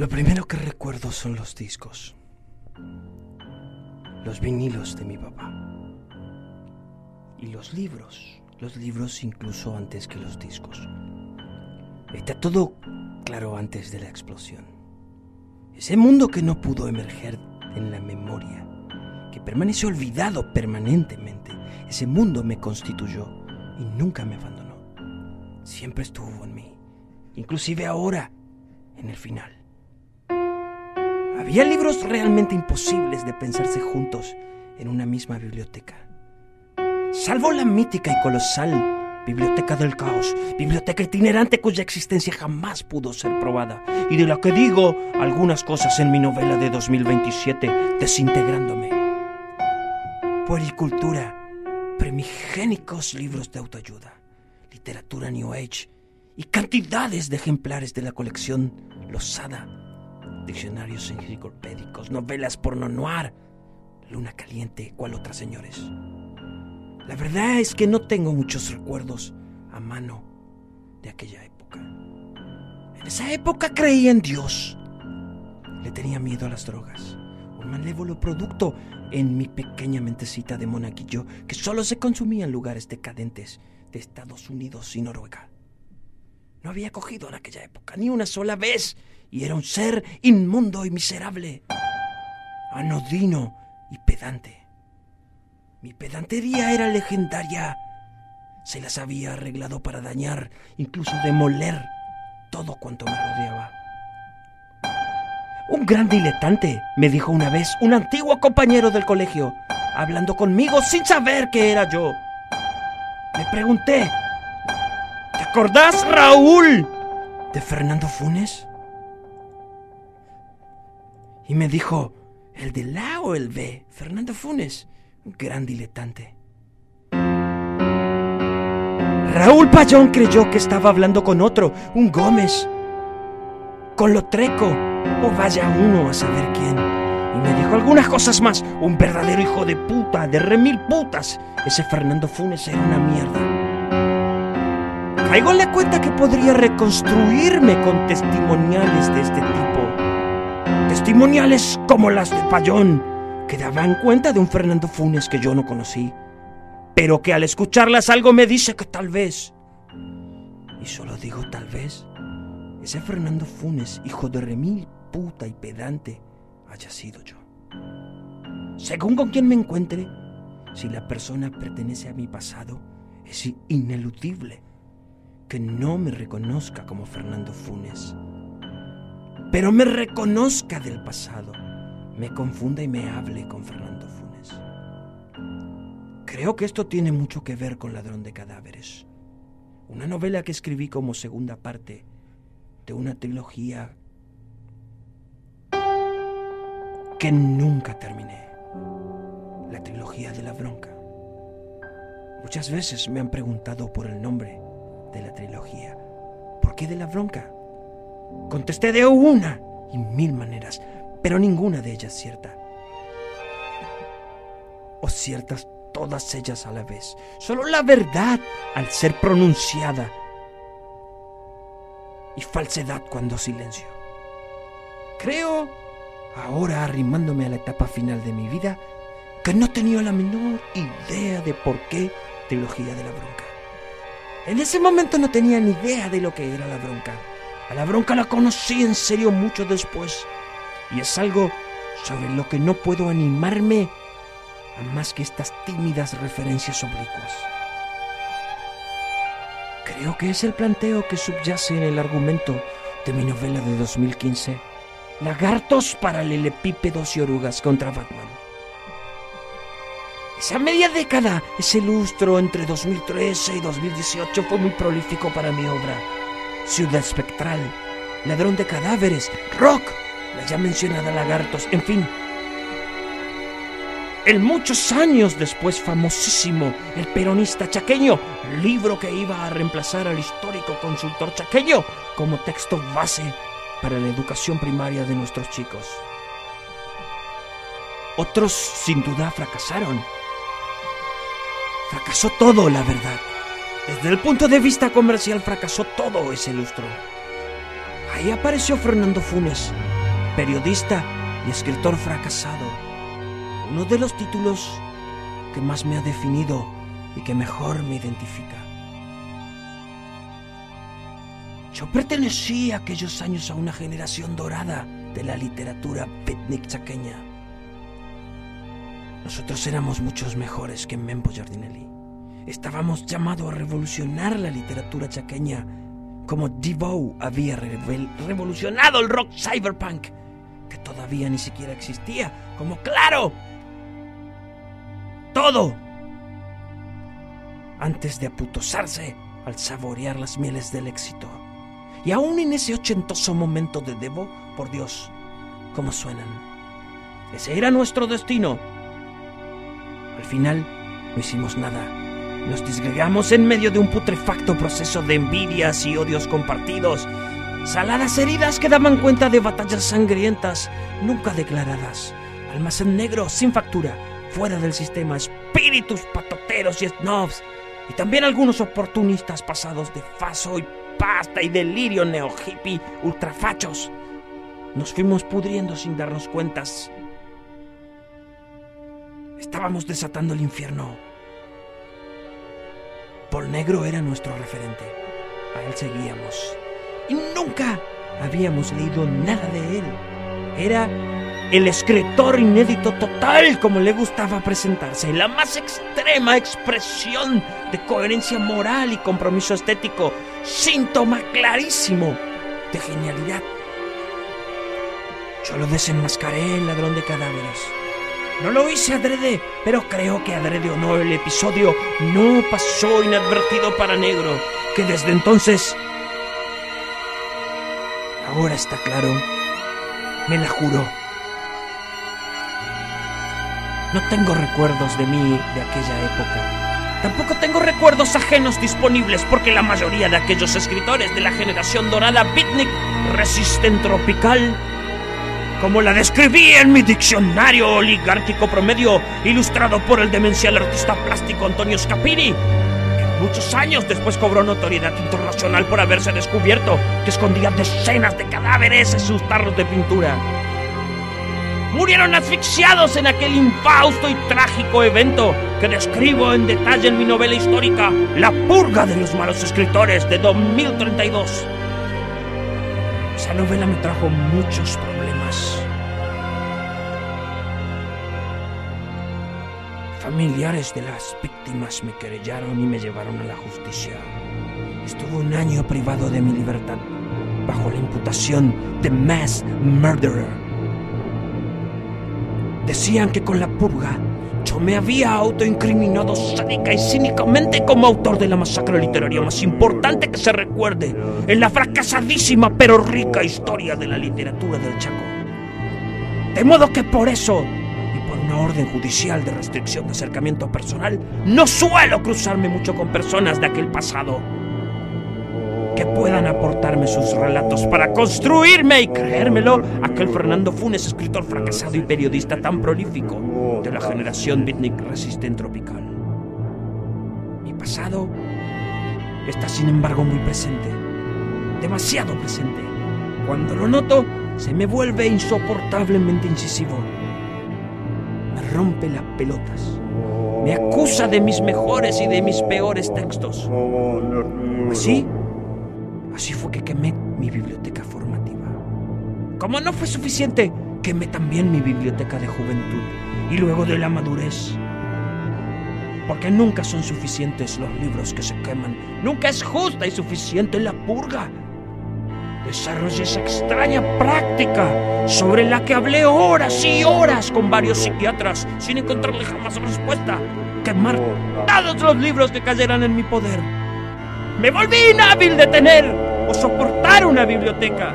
Lo primero que recuerdo son los discos. Los vinilos de mi papá. Y los libros. Los libros incluso antes que los discos. Está todo claro antes de la explosión. Ese mundo que no pudo emerger en la memoria, que permanece olvidado permanentemente, ese mundo me constituyó y nunca me abandonó. Siempre estuvo en mí, inclusive ahora, en el final. Había libros realmente imposibles de pensarse juntos en una misma biblioteca. Salvo la mítica y colosal Biblioteca del Caos, biblioteca itinerante cuya existencia jamás pudo ser probada, y de la que digo algunas cosas en mi novela de 2027, Desintegrándome. Puericultura, primigénicos libros de autoayuda, literatura New Age y cantidades de ejemplares de la colección Losada, diccionarios enciclopédicos, novelas porno noir, luna caliente, cual otras señores. La verdad es que no tengo muchos recuerdos a mano de aquella época. En esa época creía en Dios. Le tenía miedo a las drogas. Un malévolo producto en mi pequeña mentecita de monaguillo que solo se consumía en lugares decadentes de Estados Unidos y Noruega. No había cogido en aquella época ni una sola vez y era un ser inmundo y miserable, anodino y pedante. Mi pedantería era legendaria. Se las había arreglado para dañar, incluso demoler, todo cuanto me rodeaba. Un gran diletante, me dijo una vez un antiguo compañero del colegio, hablando conmigo sin saber que era yo. Le pregunté, ¿te acordás, Raúl, de Fernando Funes? Y me dijo, ¿el de la o el B? Fernando Funes gran diletante. Raúl Payón creyó que estaba hablando con otro, un Gómez, con lo treco, o vaya uno a saber quién. Y me dijo algunas cosas más, un verdadero hijo de puta, de remil putas. Ese Fernando Funes era una mierda. Caigo en la cuenta que podría reconstruirme con testimoniales de este tipo. Testimoniales como las de Payón, que daban cuenta de un Fernando Funes que yo no conocí, pero que al escucharlas algo me dice que tal vez, y solo digo tal vez, ese Fernando Funes, hijo de remil, puta y pedante, haya sido yo. Según con quien me encuentre, si la persona pertenece a mi pasado, es ineludible que no me reconozca como Fernando Funes, pero me reconozca del pasado me confunda y me hable con Fernando Funes. Creo que esto tiene mucho que ver con Ladrón de Cadáveres, una novela que escribí como segunda parte de una trilogía que nunca terminé, la trilogía de la bronca. Muchas veces me han preguntado por el nombre de la trilogía. ¿Por qué de la bronca? Contesté de una y mil maneras pero ninguna de ellas cierta. O ciertas todas ellas a la vez. Solo la verdad al ser pronunciada y falsedad cuando silencio. Creo, ahora arrimándome a la etapa final de mi vida, que no tenía la menor idea de por qué trilogía de la bronca. En ese momento no tenía ni idea de lo que era la bronca. A la bronca la conocí en serio mucho después y es algo sobre lo que no puedo animarme a más que estas tímidas referencias oblicuas. Creo que es el planteo que subyace en el argumento de mi novela de 2015, Lagartos, paralelepípedos y orugas contra Batman. Esa media década, ese lustro entre 2013 y 2018 fue muy prolífico para mi obra. Ciudad Espectral, Ladrón de Cadáveres, Rock, la ya mencionada Lagartos, en fin. El muchos años después famosísimo El peronista chaqueño, libro que iba a reemplazar al histórico consultor chaqueño como texto base para la educación primaria de nuestros chicos. Otros sin duda fracasaron. Fracasó todo, la verdad. Desde el punto de vista comercial fracasó todo ese lustro. Ahí apareció Fernando Funes, periodista y escritor fracasado. Uno de los títulos que más me ha definido y que mejor me identifica. Yo pertenecí aquellos años a una generación dorada de la literatura picnic chaqueña. Nosotros éramos muchos mejores que Mempo Giardinelli. Estábamos llamados a revolucionar la literatura chaqueña como Devoe había revolucionado el rock cyberpunk, que todavía ni siquiera existía, como claro. Todo. Antes de aputosarse al saborear las mieles del éxito. Y aún en ese ochentoso momento de Devo, por Dios, cómo suenan. Ese era nuestro destino. Al final, no hicimos nada. Nos disgregamos en medio de un putrefacto proceso de envidias y odios compartidos. Saladas heridas que daban cuenta de batallas sangrientas, nunca declaradas. Almacén negro, sin factura, fuera del sistema, espíritus patoteros y snobs. Y también algunos oportunistas pasados de faso y pasta y delirio neo-hippie ultrafachos. Nos fuimos pudriendo sin darnos cuentas. Estábamos desatando el infierno. Paul Negro era nuestro referente. A él seguíamos. Y nunca habíamos leído nada de él. Era el escritor inédito total, como le gustaba presentarse, la más extrema expresión de coherencia moral y compromiso estético, síntoma clarísimo de genialidad. Yo lo desenmascaré, el ladrón de cadáveres. No lo hice adrede, pero creo que adrede o no el episodio no pasó inadvertido para Negro, que desde entonces... Ahora está claro, me la juro no tengo recuerdos de mí de aquella época. Tampoco tengo recuerdos ajenos disponibles porque la mayoría de aquellos escritores de la generación dorada beatnik resisten tropical, como la describí en mi diccionario oligárquico promedio ilustrado por el demencial artista plástico Antonio Scapini, que muchos años después cobró notoriedad internacional por haberse descubierto que escondía decenas de cadáveres en sus tarros de pintura murieron asfixiados en aquel infausto y trágico evento que describo en detalle en mi novela histórica La purga de los malos escritores de 2032. Esa novela me trajo muchos problemas. Familiares de las víctimas me querellaron y me llevaron a la justicia. Estuve un año privado de mi libertad bajo la imputación de mass murderer Decían que con la purga yo me había autoincriminado sádica y cínicamente como autor de la masacre literaria más importante que se recuerde en la fracasadísima pero rica historia de la literatura del Chaco. De modo que por eso, y por una orden judicial de restricción de acercamiento personal, no suelo cruzarme mucho con personas de aquel pasado que puedan aportarme sus relatos para construirme y creérmelo aquel Fernando Funes, escritor fracasado y periodista tan prolífico de la generación beatnik resistente tropical. Mi pasado está sin embargo muy presente, demasiado presente. Cuando lo noto, se me vuelve insoportablemente incisivo. Me rompe las pelotas. Me acusa de mis mejores y de mis peores textos. Así, Así fue que quemé mi biblioteca formativa. Como no fue suficiente, quemé también mi biblioteca de juventud y luego de la madurez. Porque nunca son suficientes los libros que se queman. Nunca es justa y suficiente la purga. Desarrollé esa extraña práctica sobre la que hablé horas y horas con varios psiquiatras sin encontrarle jamás respuesta. Quemar todos los libros que cayeran en mi poder me volví inhábil de tener soportar una biblioteca.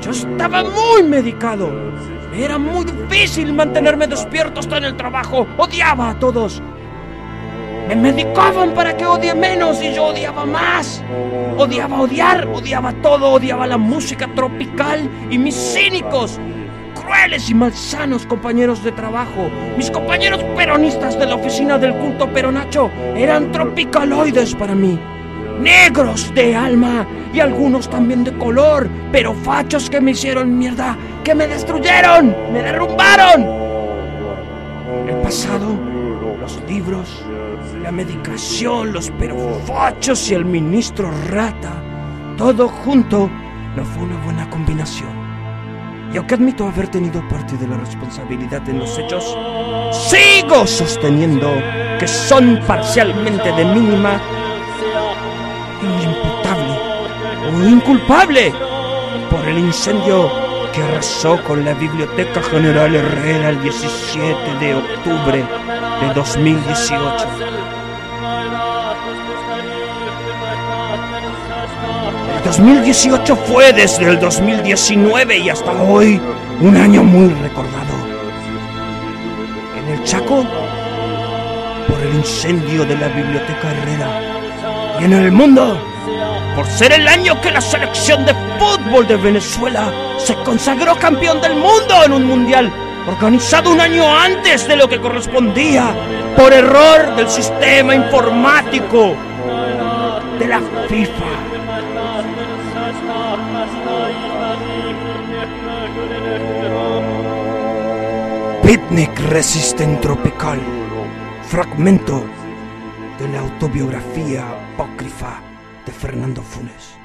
Yo estaba muy medicado. Era muy difícil mantenerme despierto hasta en el trabajo. Odiaba a todos. Me medicaban para que odie menos y yo odiaba más. Odiaba odiar, odiaba todo, odiaba la música tropical y mis cínicos, crueles y malsanos compañeros de trabajo. Mis compañeros peronistas de la oficina del culto peronacho eran tropicaloides para mí. Negros de alma y algunos también de color, pero fachos que me hicieron mierda, que me destruyeron, me derrumbaron. El pasado, los libros, la medicación, los perfachos y el ministro rata, todo junto, no fue una buena combinación. Y aunque admito haber tenido parte de la responsabilidad en los hechos, sigo sosteniendo que son parcialmente de mínima o inculpable por el incendio que arrasó con la Biblioteca General Herrera el 17 de octubre de 2018. El 2018 fue desde el 2019 y hasta hoy un año muy recordado. En el Chaco, por el incendio de la Biblioteca Herrera. Y en el mundo, por ser el año que la selección de fútbol de Venezuela se consagró campeón del mundo en un mundial organizado un año antes de lo que correspondía por error del sistema informático de la FIFA. Picnic Resistent Tropical, fragmento de la autobiografía Fernando Funes.